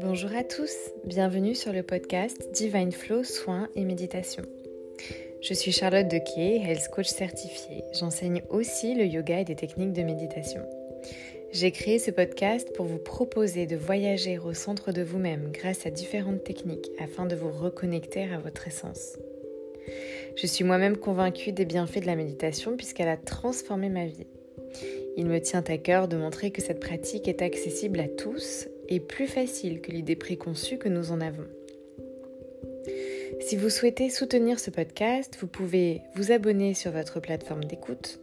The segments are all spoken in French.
Bonjour à tous, bienvenue sur le podcast Divine Flow Soins et Méditation. Je suis Charlotte Dequet, Health Coach certifiée. J'enseigne aussi le yoga et des techniques de méditation. J'ai créé ce podcast pour vous proposer de voyager au centre de vous-même grâce à différentes techniques afin de vous reconnecter à votre essence. Je suis moi-même convaincue des bienfaits de la méditation puisqu'elle a transformé ma vie. Il me tient à cœur de montrer que cette pratique est accessible à tous et plus facile que l'idée préconçue que nous en avons. Si vous souhaitez soutenir ce podcast, vous pouvez vous abonner sur votre plateforme d'écoute,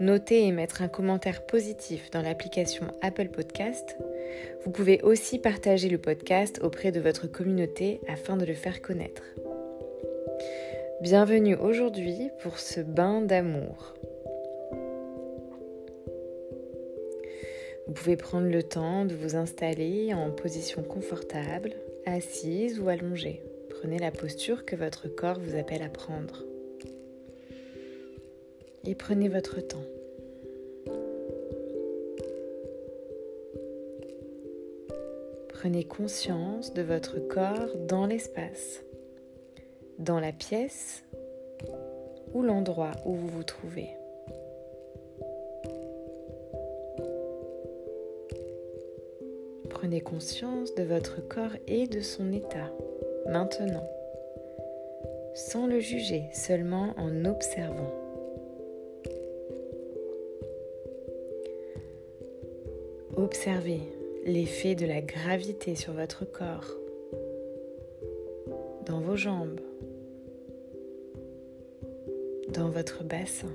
noter et mettre un commentaire positif dans l'application Apple Podcast. Vous pouvez aussi partager le podcast auprès de votre communauté afin de le faire connaître. Bienvenue aujourd'hui pour ce bain d'amour. Vous pouvez prendre le temps de vous installer en position confortable, assise ou allongée. Prenez la posture que votre corps vous appelle à prendre. Et prenez votre temps. Prenez conscience de votre corps dans l'espace, dans la pièce ou l'endroit où vous vous trouvez. Prenez conscience de votre corps et de son état, maintenant, sans le juger, seulement en observant. Observez l'effet de la gravité sur votre corps, dans vos jambes, dans votre bassin,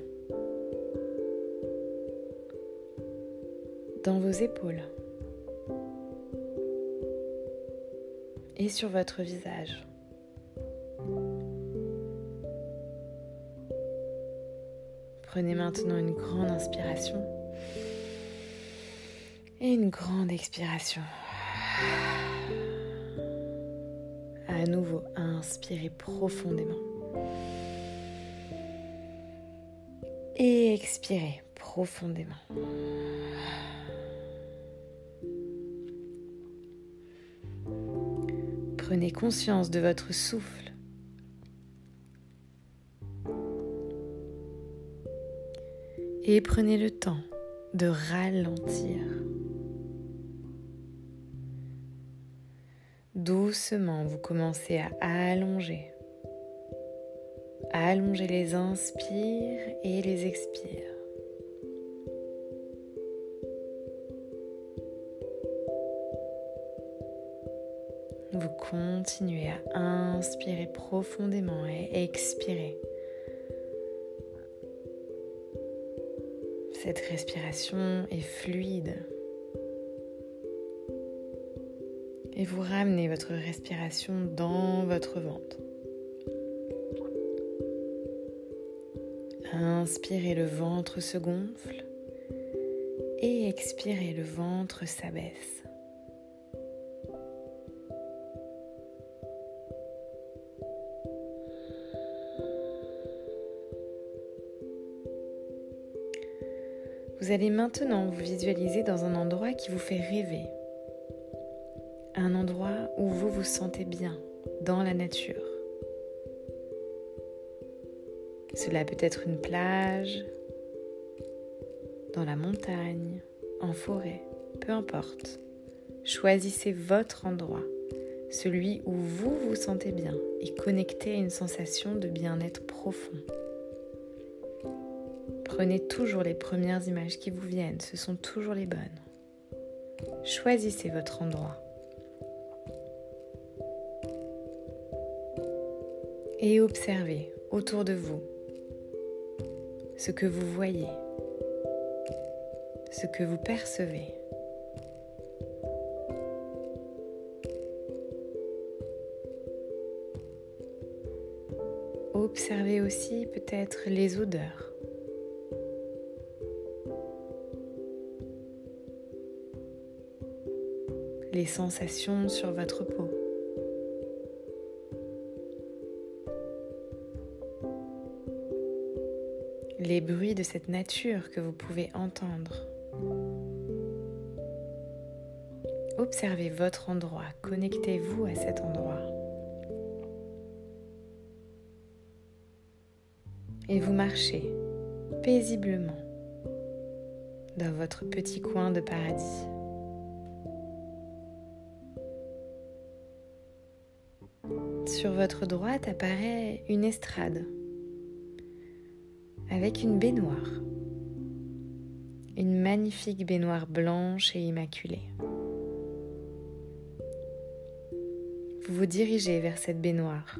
dans vos épaules. Et sur votre visage. Prenez maintenant une grande inspiration et une grande expiration. À nouveau, inspirez profondément. Et expirez profondément. Prenez conscience de votre souffle. Et prenez le temps de ralentir. Doucement, vous commencez à allonger. allonger les inspires et les expires. Vous continuez à inspirer profondément et expirer. Cette respiration est fluide. Et vous ramenez votre respiration dans votre ventre. Inspirez, le ventre se gonfle et expirez, le ventre s'abaisse. Vous allez maintenant vous visualiser dans un endroit qui vous fait rêver. Un endroit où vous vous sentez bien, dans la nature. Cela peut être une plage, dans la montagne, en forêt, peu importe. Choisissez votre endroit, celui où vous vous sentez bien et connectez à une sensation de bien-être profond. Prenez toujours les premières images qui vous viennent, ce sont toujours les bonnes. Choisissez votre endroit. Et observez autour de vous ce que vous voyez, ce que vous percevez. Observez aussi peut-être les odeurs. Les sensations sur votre peau. les bruits de cette nature que vous pouvez entendre. Observez votre endroit, connectez-vous à cet endroit. Et vous marchez paisiblement dans votre petit coin de paradis. Sur votre droite apparaît une estrade avec une baignoire. Une magnifique baignoire blanche et immaculée. Vous vous dirigez vers cette baignoire.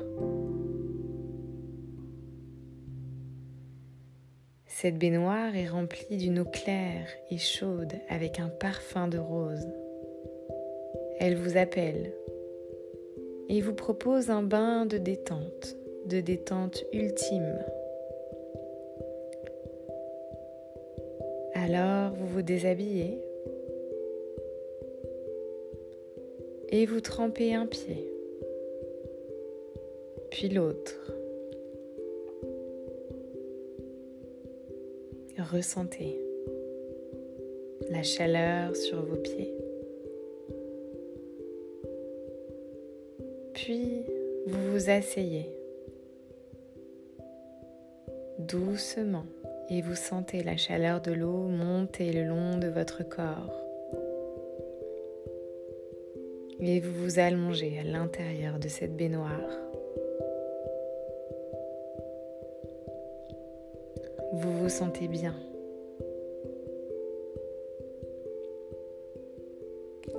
Cette baignoire est remplie d'une eau claire et chaude avec un parfum de rose. Elle vous appelle et vous propose un bain de détente, de détente ultime. Alors vous vous déshabillez et vous trempez un pied, puis l'autre. Ressentez la chaleur sur vos pieds. Vous asseyez doucement et vous sentez la chaleur de l'eau monter le long de votre corps. Et vous vous allongez à l'intérieur de cette baignoire. Vous vous sentez bien.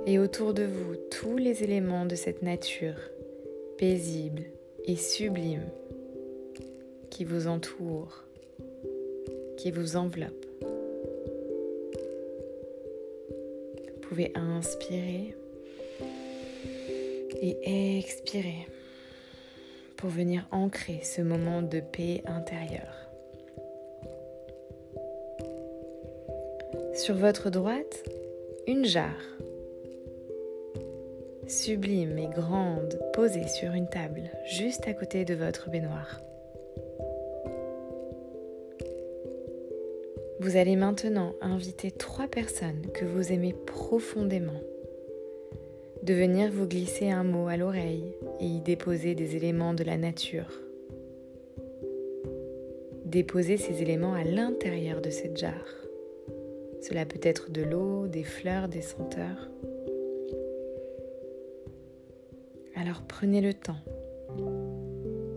Et autour de vous, tous les éléments de cette nature paisible et sublime qui vous entoure, qui vous enveloppe. Vous pouvez inspirer et expirer pour venir ancrer ce moment de paix intérieure. Sur votre droite, une jarre, sublime et grande, posée sur une table juste à côté de votre baignoire. Vous allez maintenant inviter trois personnes que vous aimez profondément de venir vous glisser un mot à l'oreille et y déposer des éléments de la nature. Déposez ces éléments à l'intérieur de cette jarre. Cela peut être de l'eau, des fleurs, des senteurs. Alors prenez le temps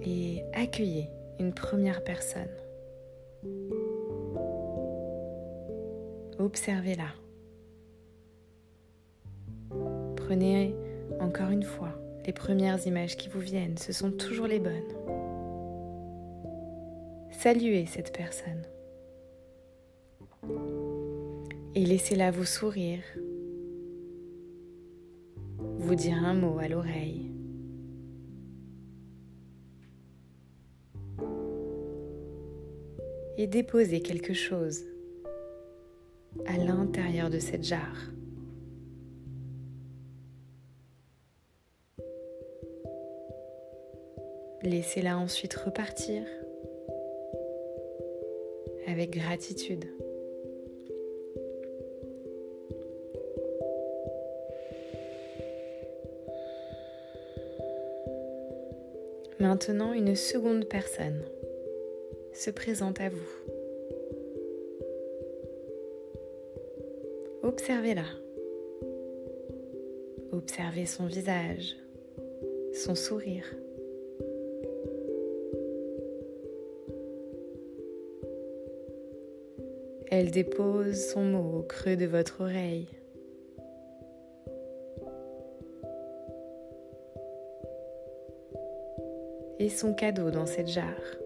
et accueillez une première personne. Observez-la. Prenez encore une fois les premières images qui vous viennent, ce sont toujours les bonnes. Saluez cette personne et laissez-la vous sourire, vous dire un mot à l'oreille. Et déposer quelque chose à l'intérieur de cette jarre. Laissez-la ensuite repartir avec gratitude. Maintenant, une seconde personne se présente à vous. Observez-la. Observez son visage, son sourire. Elle dépose son mot au creux de votre oreille. et son cadeau dans cette jarre.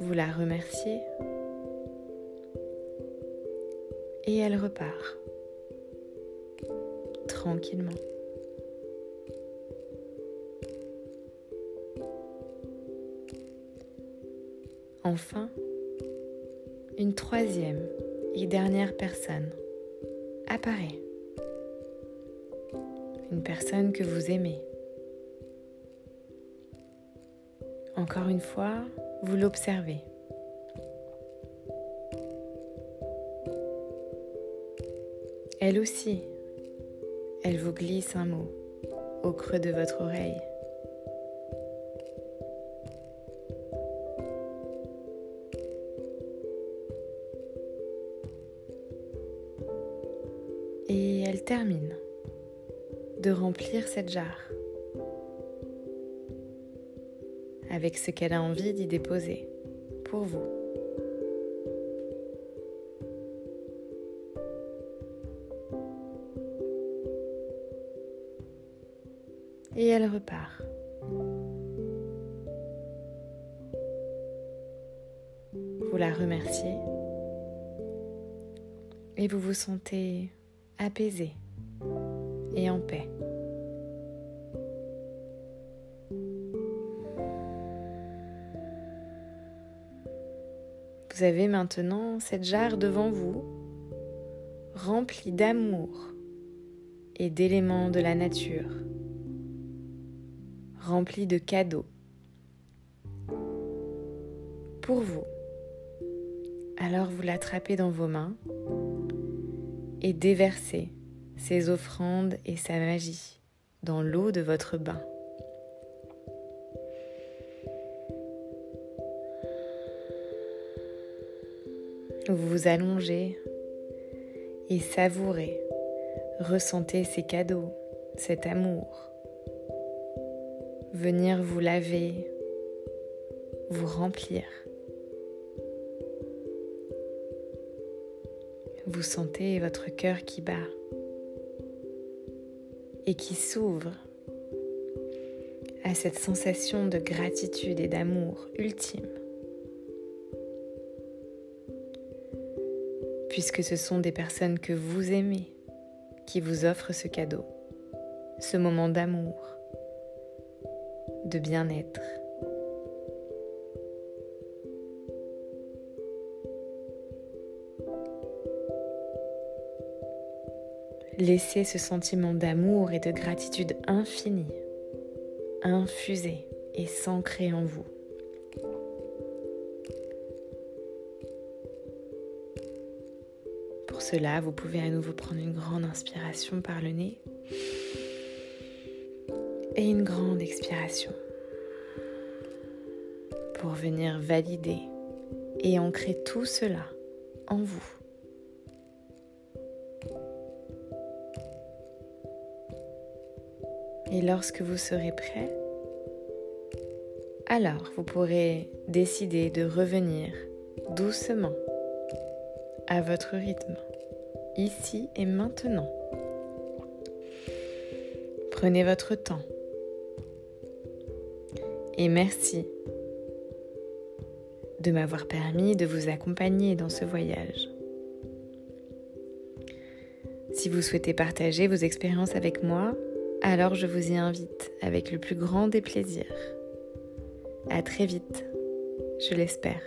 Vous la remerciez et elle repart tranquillement. Enfin, une troisième et dernière personne apparaît. une personne que vous aimez. Encore une fois, vous l'observez. Elle aussi, elle vous glisse un mot au creux de votre oreille. Et elle termine de remplir cette jarre avec ce qu'elle a envie d'y déposer pour vous. Et elle repart. Vous la remerciez et vous vous sentez apaisé et en paix. Vous avez maintenant cette jarre devant vous, remplie d'amour et d'éléments de la nature, remplie de cadeaux pour vous. Alors vous l'attrapez dans vos mains et déversez ses offrandes et sa magie dans l'eau de votre bain. Vous vous allongez et savourez, ressentez ces cadeaux, cet amour. Venir vous laver, vous remplir. Vous sentez votre cœur qui bat et qui s'ouvre à cette sensation de gratitude et d'amour ultime. Puisque ce sont des personnes que vous aimez qui vous offrent ce cadeau, ce moment d'amour, de bien-être. Laissez ce sentiment d'amour et de gratitude infinie infuser et s'ancrer en vous. Pour cela, vous pouvez à nouveau prendre une grande inspiration par le nez et une grande expiration pour venir valider et ancrer tout cela en vous. Et lorsque vous serez prêt, alors vous pourrez décider de revenir doucement à votre rythme ici et maintenant. Prenez votre temps. Et merci de m'avoir permis de vous accompagner dans ce voyage. Si vous souhaitez partager vos expériences avec moi, alors je vous y invite avec le plus grand des plaisirs. À très vite, je l'espère.